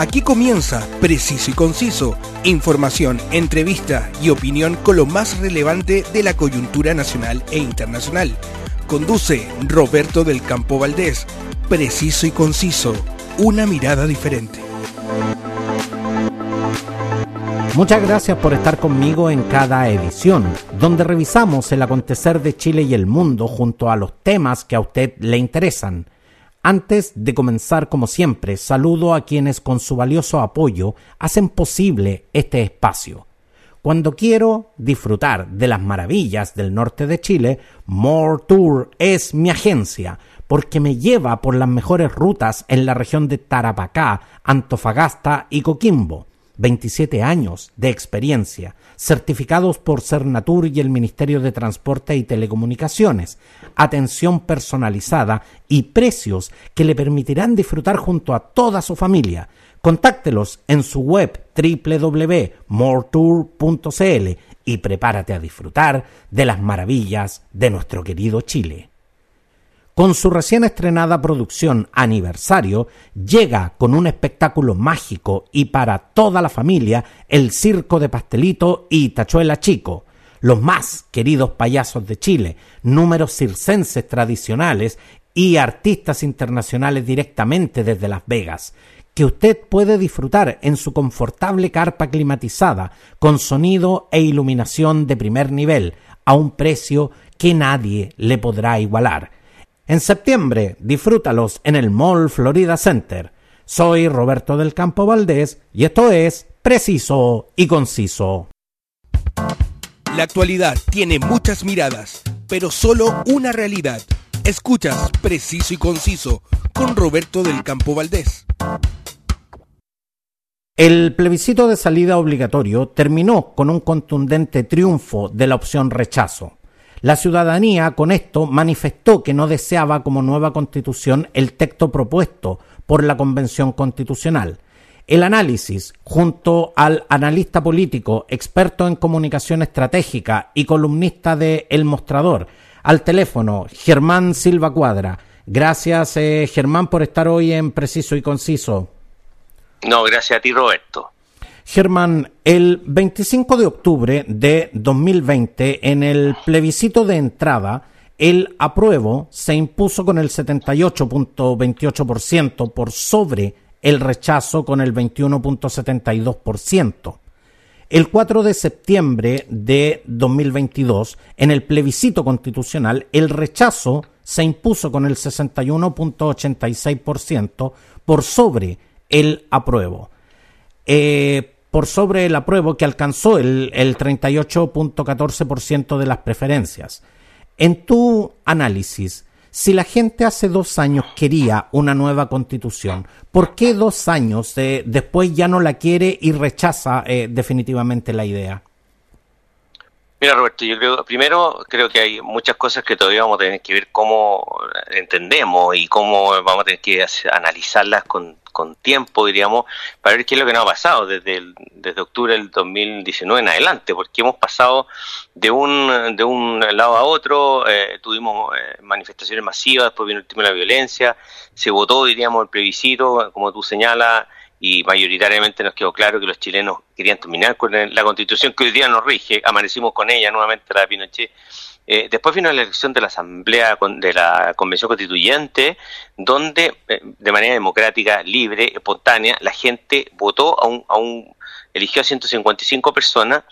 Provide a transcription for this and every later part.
Aquí comienza Preciso y Conciso, información, entrevista y opinión con lo más relevante de la coyuntura nacional e internacional. Conduce Roberto del Campo Valdés. Preciso y Conciso, una mirada diferente. Muchas gracias por estar conmigo en cada edición, donde revisamos el acontecer de Chile y el mundo junto a los temas que a usted le interesan. Antes de comenzar, como siempre, saludo a quienes con su valioso apoyo hacen posible este espacio. Cuando quiero disfrutar de las maravillas del norte de Chile, More Tour es mi agencia, porque me lleva por las mejores rutas en la región de Tarapacá, Antofagasta y Coquimbo 27 años de experiencia, certificados por Cernatur y el Ministerio de Transporte y Telecomunicaciones, atención personalizada y precios que le permitirán disfrutar junto a toda su familia. Contáctelos en su web www.moretour.cl y prepárate a disfrutar de las maravillas de nuestro querido Chile. Con su recién estrenada producción Aniversario, llega con un espectáculo mágico y para toda la familia el Circo de Pastelito y Tachuela Chico, los más queridos payasos de Chile, números circenses tradicionales y artistas internacionales directamente desde Las Vegas, que usted puede disfrutar en su confortable carpa climatizada, con sonido e iluminación de primer nivel, a un precio que nadie le podrá igualar en septiembre, disfrútalos en el Mall Florida Center. Soy Roberto del Campo Valdés y esto es Preciso y Conciso. La actualidad tiene muchas miradas, pero solo una realidad. Escuchas Preciso y Conciso con Roberto del Campo Valdés. El plebiscito de salida obligatorio terminó con un contundente triunfo de la opción rechazo. La ciudadanía con esto manifestó que no deseaba como nueva constitución el texto propuesto por la Convención Constitucional. El análisis, junto al analista político, experto en comunicación estratégica y columnista de El Mostrador, al teléfono, Germán Silva Cuadra. Gracias, eh, Germán, por estar hoy en Preciso y Conciso. No, gracias a ti, Roberto. Germán, el 25 de octubre de 2020, en el plebiscito de entrada, el apruebo se impuso con el 78.28% por sobre el rechazo con el 21.72%. El 4 de septiembre de 2022, en el plebiscito constitucional, el rechazo se impuso con el 61.86% por sobre el apruebo. Eh, por sobre el apruebo que alcanzó el, el 38.14% de las preferencias. En tu análisis, si la gente hace dos años quería una nueva constitución, ¿por qué dos años después ya no la quiere y rechaza eh, definitivamente la idea? Mira, Roberto, yo creo, primero creo que hay muchas cosas que todavía vamos a tener que ver cómo entendemos y cómo vamos a tener que analizarlas con, con tiempo, diríamos, para ver qué es lo que nos ha pasado desde, desde octubre del 2019 en adelante, porque hemos pasado de un, de un lado a otro, eh, tuvimos eh, manifestaciones masivas, después vino el tema la violencia, se votó, diríamos, el plebiscito, como tú señalas, y mayoritariamente nos quedó claro que los chilenos querían terminar con la constitución que hoy día nos rige, amanecimos con ella nuevamente la de Pinochet. Eh, después vino la elección de la Asamblea de la Convención Constituyente, donde eh, de manera democrática, libre, espontánea, la gente votó a un, a un eligió a 155 personas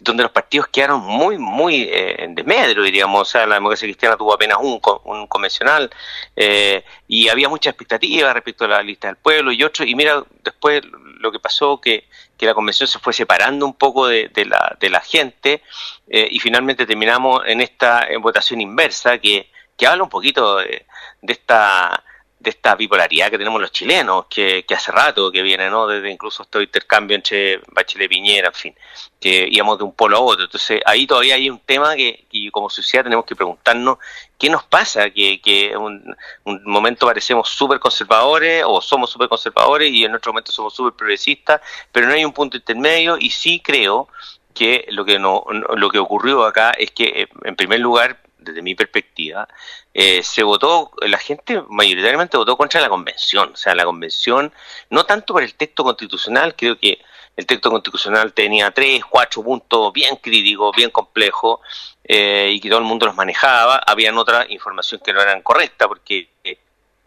donde los partidos quedaron muy, muy eh, de medro, diríamos. O sea, la democracia cristiana tuvo apenas un, un convencional eh, y había mucha expectativa respecto a la lista del pueblo y otro. Y mira, después lo que pasó, que, que la convención se fue separando un poco de, de, la, de la gente eh, y finalmente terminamos en esta votación inversa que, que habla un poquito de, de esta de esta bipolaridad que tenemos los chilenos, que, que hace rato que viene, ¿no? Desde incluso este intercambio entre Bachelet y Piñera, en fin, que íbamos de un polo a otro. Entonces, ahí todavía hay un tema que, como sociedad tenemos que preguntarnos qué nos pasa, que, que un, un momento parecemos súper conservadores o somos súper conservadores y en otro momento somos súper progresistas, pero no hay un punto intermedio y sí creo que lo que no lo que ocurrió acá es que en primer lugar desde mi perspectiva, eh, se votó, la gente mayoritariamente votó contra la convención. O sea, la convención, no tanto por el texto constitucional, creo que el texto constitucional tenía tres, cuatro puntos bien críticos, bien complejos, eh, y que todo el mundo los manejaba. Habían otra información que no eran correctas, porque eh,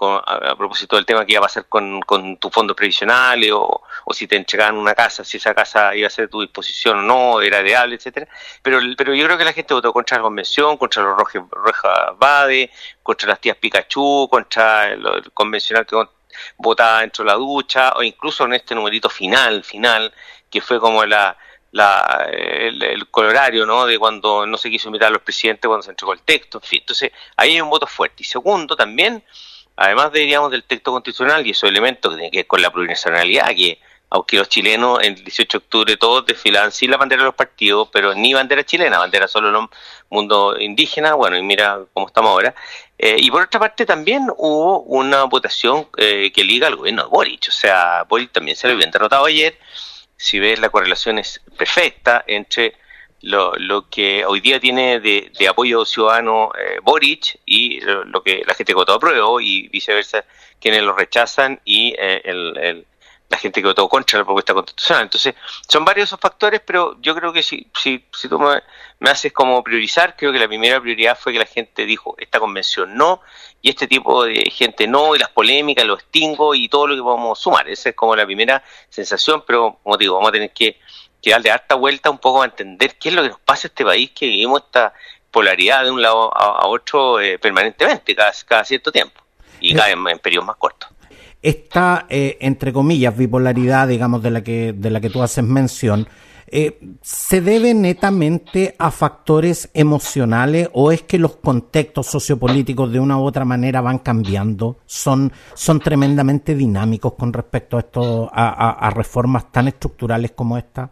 a, propósito del tema que iba a pasar con, con tus fondos previsionales o, si te entregaban una casa, si esa casa iba a ser a tu disposición o no, era ideal, etcétera. Pero, pero yo creo que la gente votó contra la convención, contra los Rojas Bade, contra las tías Pikachu, contra el, convencional que votaba dentro de la ducha, o incluso en este numerito final, final, que fue como la, la, el, el, colorario ¿no? de cuando no se quiso invitar a los presidentes cuando se entregó el texto, en fin. Entonces, ahí hay un voto fuerte. Y segundo, también además diríamos del texto constitucional y esos elementos que tienen que ver con la plurinacionalidad, que aunque los chilenos el 18 de octubre todos desfilan sin la bandera de los partidos, pero ni bandera chilena, bandera solo el mundo indígena, bueno, y mira cómo estamos ahora. Eh, y por otra parte también hubo una votación eh, que liga al gobierno de Boric, o sea, Boric también se lo había derrotado ayer, si ves la correlación es perfecta entre lo, lo que hoy día tiene de, apoyo ciudadano eh, Boric y lo, que la gente que votó a prueba y viceversa quienes lo rechazan y eh, el, la gente que votó contra la propuesta constitucional. Entonces, son varios esos factores, pero yo creo que si, si, si tú me, haces como priorizar, creo que la primera prioridad fue que la gente dijo, esta convención no, y este tipo de gente no, y las polémicas, los extingo y todo lo que podemos sumar. Esa es como la primera sensación, pero como digo, vamos a tener que que darle harta vuelta un poco a entender qué es lo que nos pasa a este país, que vivimos esta polaridad de un lado a, otro eh, permanentemente, cada, cada, cierto tiempo, y cada en, en periodos más cortos. Esta, eh, entre comillas, bipolaridad, digamos, de la que, de la que tú haces mención, eh, ¿se debe netamente a factores emocionales o es que los contextos sociopolíticos de una u otra manera van cambiando? ¿Son, son tremendamente dinámicos con respecto a, esto, a reformas tan estructurales como esta?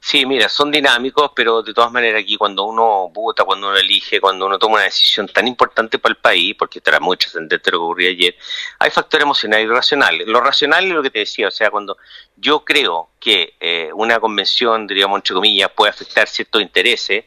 Sí, mira, son dinámicos, pero de todas maneras aquí cuando uno vota, cuando uno elige, cuando uno toma una decisión tan importante para el país, porque estará muy trascendente lo que ocurrió ayer, hay factores emocionales y racionales. Lo racional es lo que te decía, o sea, cuando yo creo que eh, una convención, diríamos entre comillas, puede afectar ciertos intereses,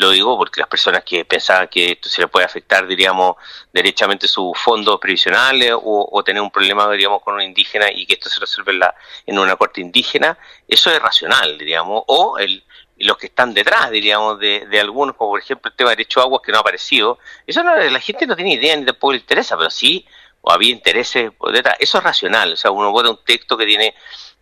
lo digo porque las personas que pensaban que esto se le puede afectar, diríamos, derechamente sus fondos previsionales o, tener un problema, diríamos, con un indígena y que esto se resuelve en, la, en una corte indígena, eso es racional, diríamos, o el, los que están detrás, diríamos, de, algunos, como por ejemplo el tema de derecho a aguas que no ha aparecido, eso no, la gente no tiene idea ni tampoco le interesa, pero sí, o había intereses detrás, eso es racional, o sea, uno vota un texto que tiene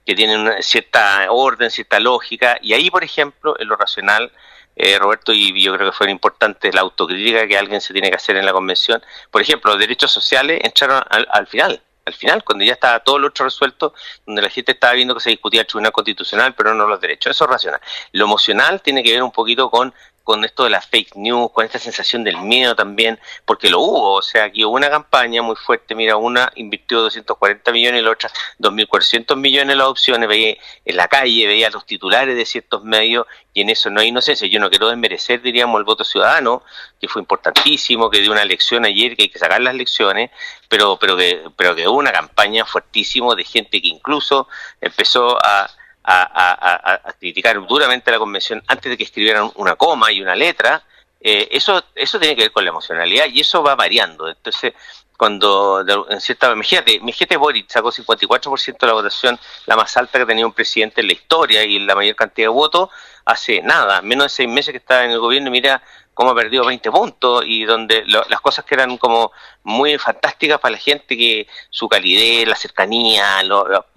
que tiene una cierta orden, cierta lógica, y ahí, por ejemplo, en lo racional, eh, Roberto, y yo creo que fue importante la autocrítica que alguien se tiene que hacer en la convención. Por ejemplo, los derechos sociales entraron al, final, al final, cuando ya estaba todo lo otro resuelto, donde la gente estaba viendo que se discutía el Tribunal Constitucional, pero no los derechos. Eso es racional. Lo emocional tiene que ver un poquito con con esto de las fake news, con esta sensación del miedo también, porque lo hubo, o sea, aquí hubo una campaña muy fuerte, mira, una invirtió 240 millones y la otra 2.400 millones en las opciones, veía en la calle, veía los titulares de ciertos medios y en eso no hay inocencia. Yo no quiero desmerecer, diríamos, el voto ciudadano, que fue importantísimo, que dio una elección ayer, que hay que sacar las lecciones, pero, pero, que, pero que hubo una campaña fuertísimo de gente que incluso empezó a a, criticar duramente la convención antes de que escribieran una coma y una letra, eh, eso, eso tiene que ver con la emocionalidad y eso va variando. Entonces, cuando en cierta imagínate, gente Boric sacó 54% de la votación, la más alta que tenía un presidente en la historia y la mayor cantidad de votos, hace nada, menos de seis meses que estaba en el gobierno y mira cómo ha perdido 20 puntos y donde las cosas que eran como muy fantásticas para la gente, que su calidez, la cercanía,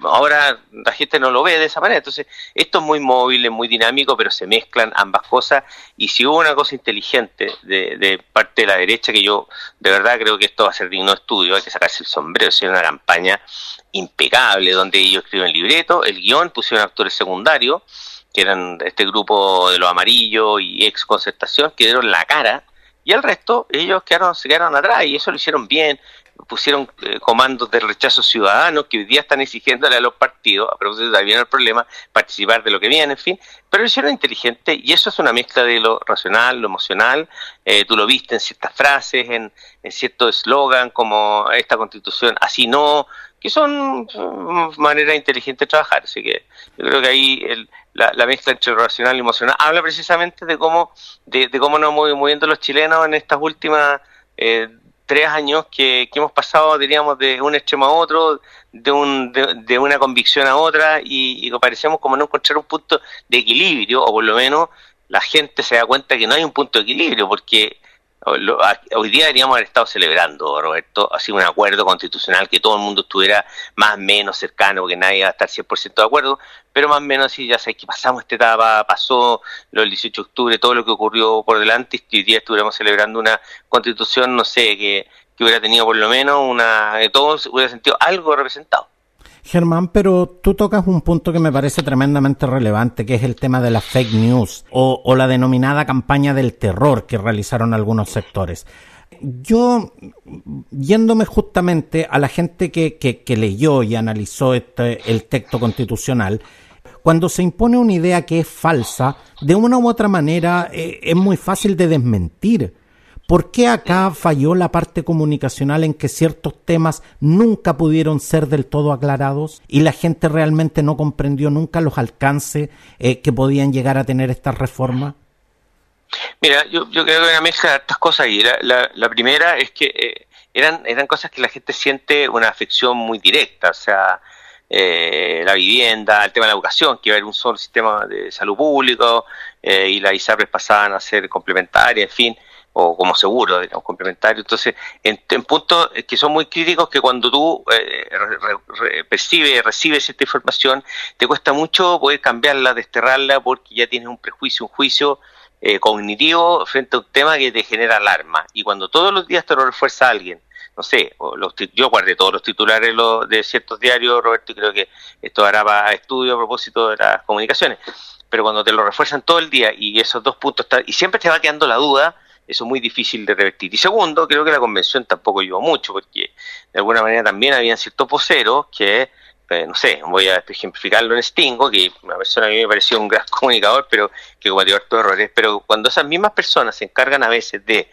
ahora la gente no lo ve de esa manera. Entonces, esto es muy móvil, es muy dinámico, pero se mezclan ambas cosas y si hubo una cosa inteligente de, de parte de la derecha, que yo de verdad creo que esto va a ser digno de estudio, hay que sacarse el sombrero, es una campaña impecable donde ellos escriben libreto, el guion, pusieron actores secundarios, que eran este grupo de los amarillos y ex concertación, que dieron la cara, y el resto, ellos quedaron, se quedaron atrás, y eso lo hicieron bien, pusieron eh, comandos de rechazo ciudadano que hoy día están exigiéndole a los partidos, a propósito de el problema, participar de lo que viene, en fin, pero lo hicieron inteligente y eso es una mezcla de lo racional, lo emocional, eh, tú lo viste en ciertas frases, en, en cierto eslogan como esta constitución, así no, que son mm, maneras inteligentes de trabajar. Así que yo creo que ahí la, mezcla entre racional y emocional habla precisamente de cómo, de, cómo nos hemos moviendo los chilenos en estas últimas eh, tres años que, hemos pasado, diríamos, de un extremo a otro, de, un, de, una convicción a otra, y, y parecemos como no encontrar un punto de equilibrio, o por lo menos la gente se da cuenta que no hay un punto de equilibrio, porque hoy día deberíamos haber estado celebrando, Roberto, así un acuerdo constitucional que todo el mundo estuviera más o menos cercano, que nadie va a estar 100% de acuerdo, pero más o menos así ya sabes que pasamos esta etapa, pasó lo del 18 de octubre, todo lo que ocurrió por delante, y hoy día estuviéramos celebrando una constitución, no sé, que, que hubiera tenido por lo menos una, de todos hubiera sentido algo representado. Germán, pero tú tocas un punto que me parece tremendamente relevante, que es el tema de la fake news o, la denominada campaña del terror que realizaron algunos sectores. Yo, yéndome justamente a la gente que, que, leyó y analizó este, el texto constitucional, cuando se impone una idea que es falsa, de una u otra manera eh, es muy fácil de desmentir. ¿Por qué acá falló la parte comunicacional en que ciertos temas nunca pudieron ser del todo aclarados y la gente realmente no comprendió nunca los alcances eh, que podían llegar a tener estas reformas? Mira, yo, creo que hay una mezcla de estas cosas y la, primera es que eh, eran, eran cosas que la gente siente una afección muy directa, o sea, eh, la vivienda, el tema de la educación, que iba a haber un solo sistema de salud público y las ISAPRES pasaban a ser complementarias, en fin o como seguro, digamos, complementario. Entonces, en, puntos que son muy críticos que cuando tú eh, percibes, recibes esta información, te cuesta mucho poder cambiarla, desterrarla, porque ya tienes un prejuicio, un juicio eh, cognitivo frente a un tema que te genera alarma. Y cuando todos los días te lo refuerza alguien, no sé, los, yo guardé todos los titulares de ciertos diarios, Roberto, y creo que esto hará para estudio a propósito de las comunicaciones, pero cuando te lo refuerzan todo el día y esos dos puntos, están, y siempre te va quedando la duda, eso es muy difícil de revertir. Y segundo, creo que la convención tampoco ayudó mucho, porque de alguna manera también habían ciertos poseros que, eh, no sé, voy a ejemplificarlo en Stingo, que una persona a mí me pareció un gran comunicador, pero que cometió hartos errores, pero cuando esas mismas personas se encargan a veces de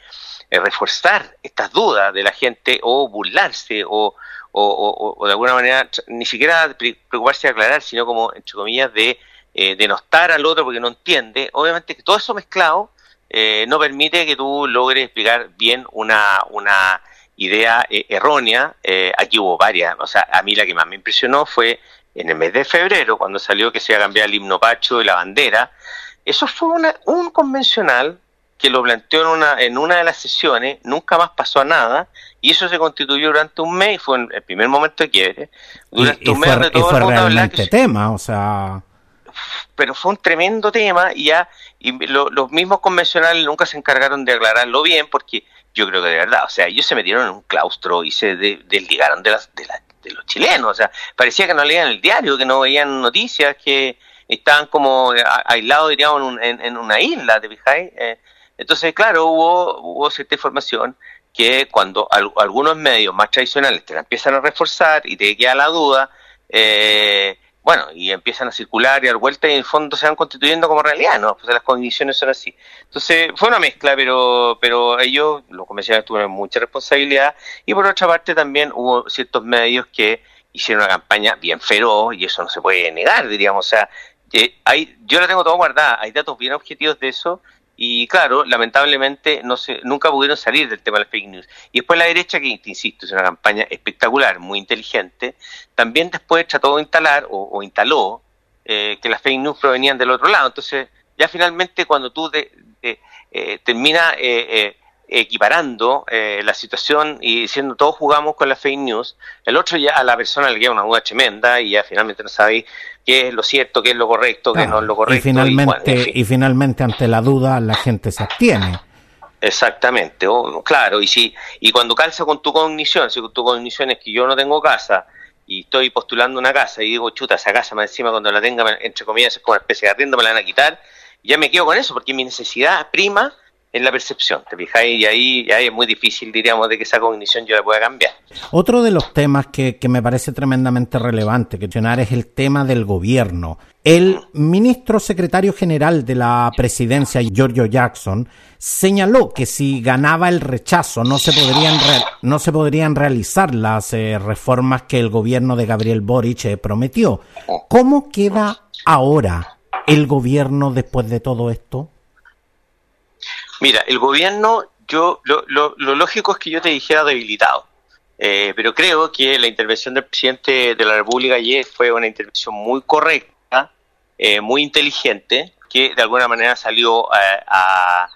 eh, reforzar estas dudas de la gente o burlarse o, o, de alguna manera ni siquiera preocuparse de aclarar, sino como, entre comillas, de eh, denostar al otro porque no entiende, obviamente que todo eso mezclado eh, no permite que tú logres explicar bien una, una idea eh, errónea. Eh, aquí hubo varias. O sea, a mí la que más me impresionó fue en el mes de febrero, cuando salió que se iba a cambiar el himno pacho y la bandera. Eso fue un convencional que lo planteó en una, en una de las sesiones, nunca más pasó a nada, y eso se constituyó durante un mes, y fue el primer momento de quiebre. Durante un mes de todo el mundo tema, o sea pero fue un tremendo tema y ya y los mismos convencionales nunca se encargaron de aclararlo bien porque yo creo que de verdad, o sea, ellos se metieron en un claustro y se desligaron de, las, de, de los chilenos, o sea, parecía que no leían el diario, que no veían noticias, que estaban como aislados, diríamos, en, una isla, ¿te fijáis? Eh, entonces, claro, hubo, hubo cierta información que cuando algunos medios más tradicionales te la empiezan a reforzar y te queda la duda, eh, bueno, y empiezan a circular y a dar vuelta y en el fondo se van constituyendo como realidad, ¿no? Pues las condiciones son así. Entonces, fue una mezcla, pero, pero ellos, los convencionales, tuvieron mucha responsabilidad y por otra parte también hubo ciertos medios que hicieron una campaña bien feroz y eso no se puede negar, diríamos. O sea, hay, yo la tengo todo guardada, hay datos bien objetivos de eso y claro, lamentablemente no se, nunca pudieron salir del tema de las fake news. Y después la derecha, que te insisto, es una campaña espectacular, muy inteligente, también después trató de instalar o, instaló eh, que las fake news provenían del otro lado. Entonces, ya finalmente cuando tú de, eh, terminas eh, equiparando la situación y diciendo todos jugamos con las fake news, el otro ya a la persona le queda una duda tremenda y ya finalmente no sabe qué es lo cierto, qué es lo correcto, qué no es lo correcto. Y finalmente, y, finalmente ante la duda la gente se abstiene. Exactamente, claro, y si y cuando calza con tu cognición, si tu cognición es que yo no tengo casa y estoy postulando una casa y digo, chuta, esa casa más encima cuando la tenga, entre comillas, es como una especie de arriendo, me la van a quitar, ya me quedo con eso, porque mi necesidad prima en la percepción, ¿te fijáis? Y ahí, ahí es muy difícil, diríamos, de que esa cognición yo la pueda cambiar. Otro de los temas que, que me parece tremendamente relevante mencionar es el tema del gobierno. El ministro secretario general de la presidencia, Giorgio Jackson, señaló que si ganaba el rechazo no se podrían, no se podrían realizar las eh, reformas que el gobierno de Gabriel Boric eh, prometió. ¿Cómo queda ahora el gobierno después de todo esto? Mira, el gobierno, yo lo, lo, lógico es que yo te dijera debilitado, eh, pero creo que la intervención del presidente de la República ayer fue una intervención muy correcta, eh, muy inteligente, que de alguna manera salió a,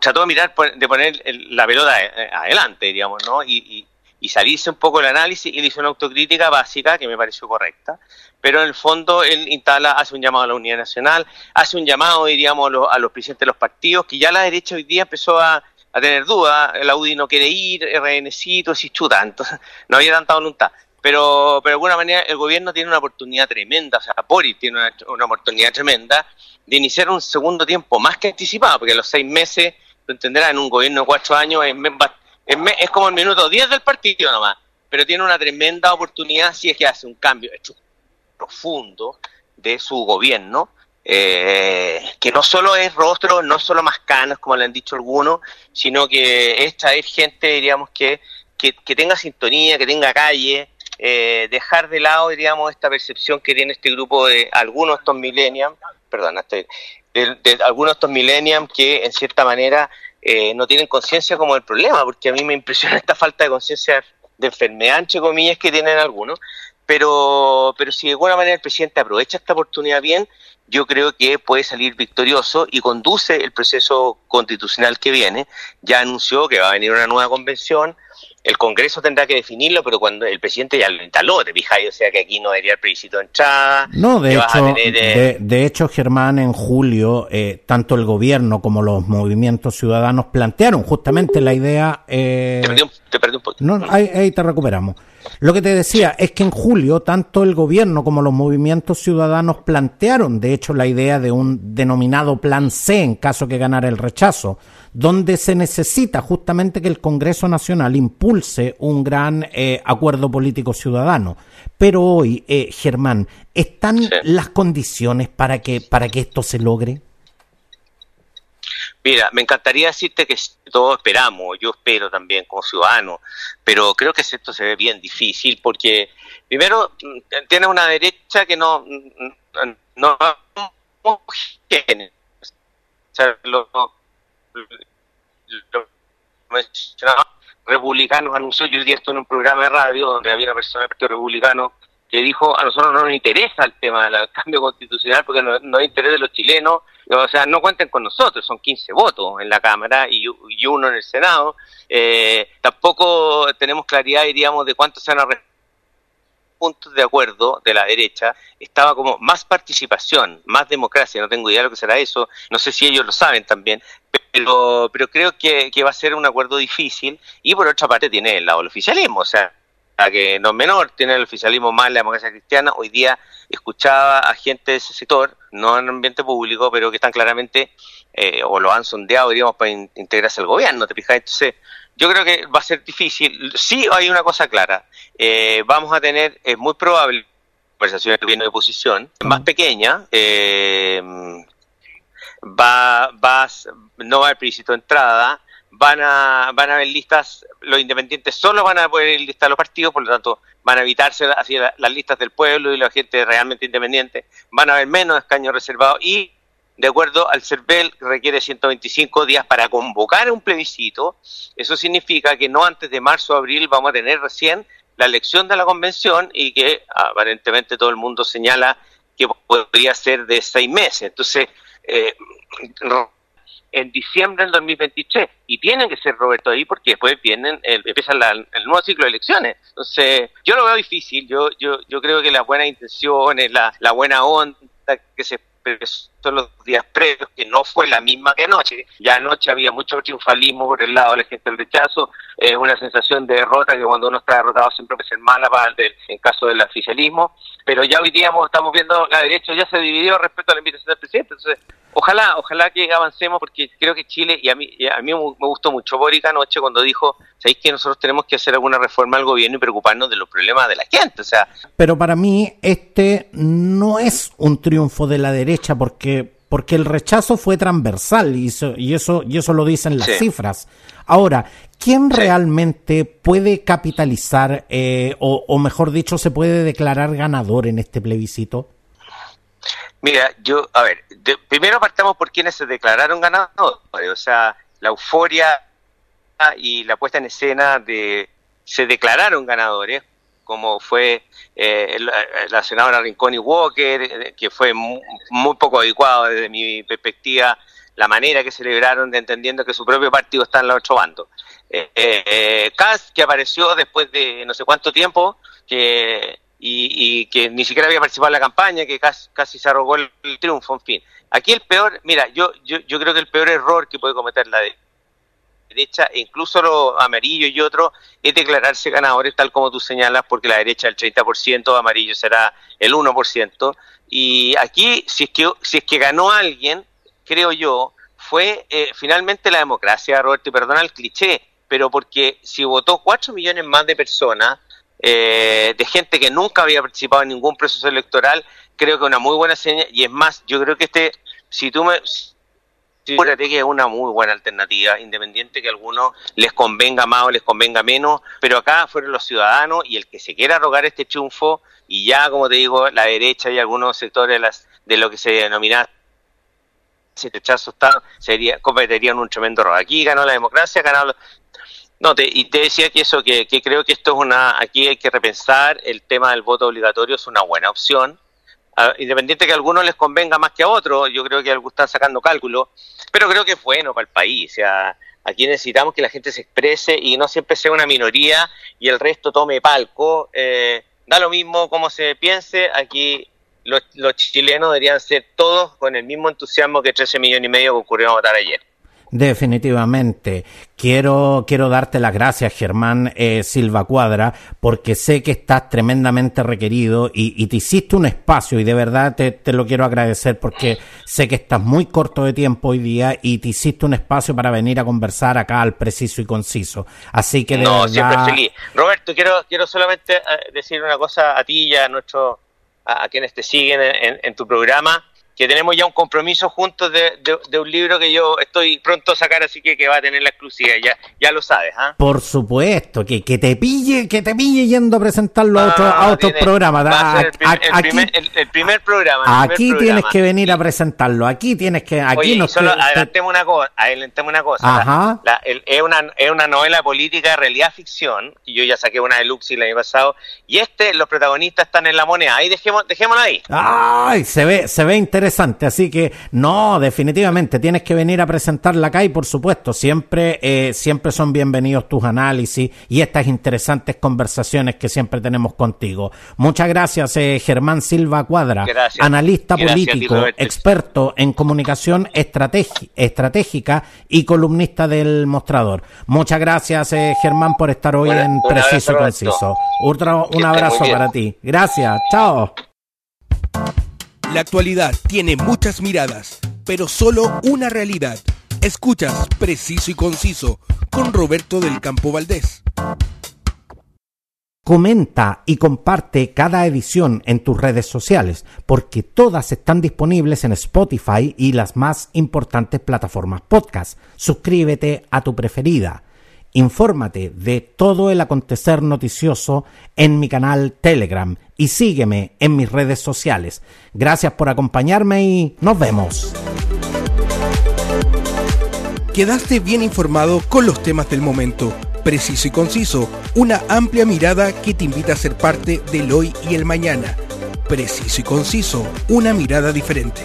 trató, de mirar, de poner la pelota eh, adelante, digamos, ¿no? Y, y salirse un poco del análisis y le hizo una autocrítica básica que me pareció correcta, pero en el fondo él instala, hace un llamado a la unidad nacional, hace un llamado, diríamos, a los, presidentes de los partidos, que ya la derecha hoy día empezó a, tener dudas, la UDI no quiere ir, RNcito, si chuta, entonces no había tanta voluntad. Pero, pero de alguna manera el gobierno tiene una oportunidad tremenda, o sea, Boris tiene una, una oportunidad tremenda de iniciar un segundo tiempo más que anticipado, porque a los seis meses, tú entenderás, en un gobierno de cuatro años es es, como el minuto 10 del partido nomás, pero tiene una tremenda oportunidad si es que hace un cambio profundo de su gobierno, eh, que no solo es rostro, no solo más canas, como le han dicho algunos, sino que es traer gente, diríamos, que, que, tenga sintonía, que tenga calle, eh, dejar de lado, diríamos, esta percepción que tiene este grupo de algunos de estos millennials, perdón, de, de, algunos de estos millennials que en cierta manera eh, no tienen conciencia como el problema, porque a mí me impresiona esta falta de conciencia de enfermedad, entre comillas, que tienen algunos. Pero, pero si de alguna manera el presidente aprovecha esta oportunidad bien, yo creo que puede salir victorioso y conduce el proceso constitucional que viene. Ya anunció que va a venir una nueva convención, el Congreso tendrá que definirlo, pero cuando el presidente ya lo instaló, te fijáis, o sea que aquí no debería el plebiscito de entrada. No, de hecho, eh, de, hecho, Germán, en julio, eh, tanto el gobierno como los movimientos ciudadanos plantearon justamente la idea... Eh, te, perdí un, poquito. No, ahí te recuperamos. Lo que te decía es que en julio tanto el gobierno como los movimientos ciudadanos plantearon, de hecho, la idea de un denominado Plan C en caso que ganara el rechazo, donde se necesita justamente que el Congreso Nacional impulse un gran eh, acuerdo político ciudadano. Pero hoy, eh, Germán, ¿están las condiciones para que, para que esto se logre? Mira, me encantaría decirte que todos esperamos, yo espero también como ciudadano, pero creo que esto se ve bien difícil porque primero mm, tiene una derecha que no mm, no, o sea, lo, republicanos anunció yo día esto en un programa de radio donde había una persona del Partido Republicano que dijo a nosotros no nos interesa el tema del cambio constitucional porque no, no interés de los chilenos, o sea, no cuenten con nosotros, son 15 votos en la Cámara y, uno en el Senado. Eh, tampoco tenemos claridad, diríamos, de cuántos se van a puntos de acuerdo de la derecha, estaba como más participación, más democracia, no tengo idea de lo que será eso, no sé si ellos lo saben también, pero, pero creo que, que va a ser un acuerdo difícil y por otra parte tiene el lado del oficialismo, o sea, que no es menor, tiene el oficialismo más la democracia cristiana. Hoy día escuchaba a gente de ese sector, no en ambiente público, pero que están claramente, eh, o lo han sondeado, diríamos, para integrarse al gobierno, ¿te fijas? Entonces, yo creo que va a ser difícil. Sí hay una cosa clara, eh, vamos a tener, es muy probable, conversaciones de gobierno de oposición, más pequeña, eh, va, va, no va a haber plebiscito de entrada, van a, van a haber listas, los independientes solo van a poder listar los partidos, por lo tanto van a evitarse así las listas del pueblo y la gente realmente independiente, van a haber menos escaños reservados y de acuerdo al CERVEL requiere 125 días para convocar un plebiscito, eso significa que no antes de marzo o abril vamos a tener recién la elección de la convención y que aparentemente todo el mundo señala que podría ser de seis meses. Entonces, eh, en diciembre del 2023 y tienen que ser Roberto ahí porque después vienen el, empieza el nuevo ciclo de elecciones. Entonces yo lo veo difícil yo yo yo creo que las buenas intenciones la, la buena onda que se los días previos, que no fue la misma que anoche. Ya anoche había mucho triunfalismo por el lado de la gente del rechazo, es una sensación de derrota que cuando uno está derrotado siempre puede ser mala para el, en caso del oficialismo, pero ya hoy día estamos viendo la derecha ya se dividió respecto a la invitación del presidente, entonces ojalá, ojalá que avancemos porque creo que Chile, y a mí, a mí me gustó mucho Boric anoche cuando dijo, ¿sabéis que nosotros tenemos que hacer alguna reforma al gobierno y preocuparnos de los problemas de la gente? O sea, Pero para mí este no es un triunfo de la derecha porque porque el rechazo fue transversal y eso, y eso, y eso lo dicen las cifras. Ahora, ¿quién realmente puede capitalizar, eh, o, mejor dicho, se puede declarar ganador en este plebiscito? Mira, yo, a ver, primero partamos por quienes se declararon ganadores, o sea, la euforia y la puesta en escena de se declararon ganadores, como fue eh, la, senadora Rincón y Walker, eh, que fue muy, poco adecuado desde mi perspectiva la manera que celebraron de entendiendo que su propio partido está en el otro bando. Eh, eh que apareció después de no sé cuánto tiempo, que y, que ni siquiera había participado en la campaña, que casi, casi se arrogó el, triunfo, en fin. Aquí el peor, mira, yo, yo, yo creo que el peor error que puede cometer la derecha, e incluso los amarillos y otros, es declararse ganadores tal como tú señalas, porque la derecha el 30%, amarillo será el 1%. Y aquí, si es que, si es que ganó alguien, creo yo, fue eh, finalmente la democracia, Roberto, y perdona el cliché, pero porque si votó 4 millones más de personas, eh, de gente que nunca había participado en ningún proceso electoral, creo que es una muy buena señal. Y es más, yo creo que este, si tú me. Fíjate que es una muy buena alternativa, independiente que a algunos les convenga más o les convenga menos, pero acá fueron los ciudadanos y el que se quiera rogar este triunfo, y ya, como te digo, la derecha y algunos sectores de, las, de lo que se denomina si rechazo está, sería, cometerían un tremendo error. Aquí ganó la democracia, ganó no, te, y te decía que eso, que, creo que esto es una, aquí hay que repensar, el tema del voto obligatorio es una buena opción, independiente que a algunos les convenga más que a otros, yo creo que algunos están sacando cálculos, pero creo que es bueno para el país, o sea, aquí necesitamos que la gente se exprese y no siempre sea una minoría y el resto tome palco, eh, da lo mismo como se piense, aquí los, los chilenos deberían ser todos con el mismo entusiasmo que 13 millones y medio que ocurrió a votar ayer. Definitivamente. Quiero, quiero darte las gracias, Germán eh, Silva Cuadra, porque sé que estás tremendamente requerido y, te hiciste un espacio y de verdad te, te, lo quiero agradecer porque sé que estás muy corto de tiempo hoy día y te hiciste un espacio para venir a conversar acá al preciso y conciso. Así que de no, siempre feliz. Roberto, quiero, quiero solamente eh, decir una cosa a ti y a nuestros, a, quienes te siguen en tu programa que tenemos ya un compromiso juntos de, de, un libro que yo estoy pronto a sacar, así que, que va a tener la exclusiva, ya, ya lo sabes, ¿ah? Por supuesto, que, que te pille, que te pille yendo a presentarlo a, otro, a otros programas. el, primer, programa. aquí tienes que venir a presentarlo, aquí tienes que... Aquí nos solo adelantemos una cosa, adelantemos una cosa. Ajá. es, una, es una novela política de realidad ficción, y yo ya saqué una de Luxi el año pasado, y este, los protagonistas están en la moneda, ahí dejemos, dejémoslo ahí. Ay, se ve, se ve interesante interesante. Así que no, definitivamente tienes que venir a presentarla acá y por supuesto siempre, eh, siempre son bienvenidos tus análisis y estas interesantes conversaciones que siempre tenemos contigo. Muchas gracias, eh, Germán Silva Cuadra, analista político, experto en comunicación estratégica y columnista del mostrador. Muchas gracias, eh, Germán, por estar hoy en Preciso y Conciso. un abrazo para ti. Gracias, chao. La actualidad tiene muchas miradas, pero solo una realidad. Escuchas Preciso y Conciso con Roberto del Campo Valdés. Comenta y comparte cada edición en tus redes sociales, porque todas están disponibles en Spotify y las más importantes plataformas podcast. Suscríbete a tu preferida. Infórmate de todo el acontecer noticioso en mi canal Telegram y sígueme en mis redes sociales. Gracias por acompañarme y nos vemos. Quedaste bien informado con los temas del momento, preciso y conciso, una amplia mirada que te invita a ser parte del hoy y el mañana. Preciso y conciso, una mirada diferente.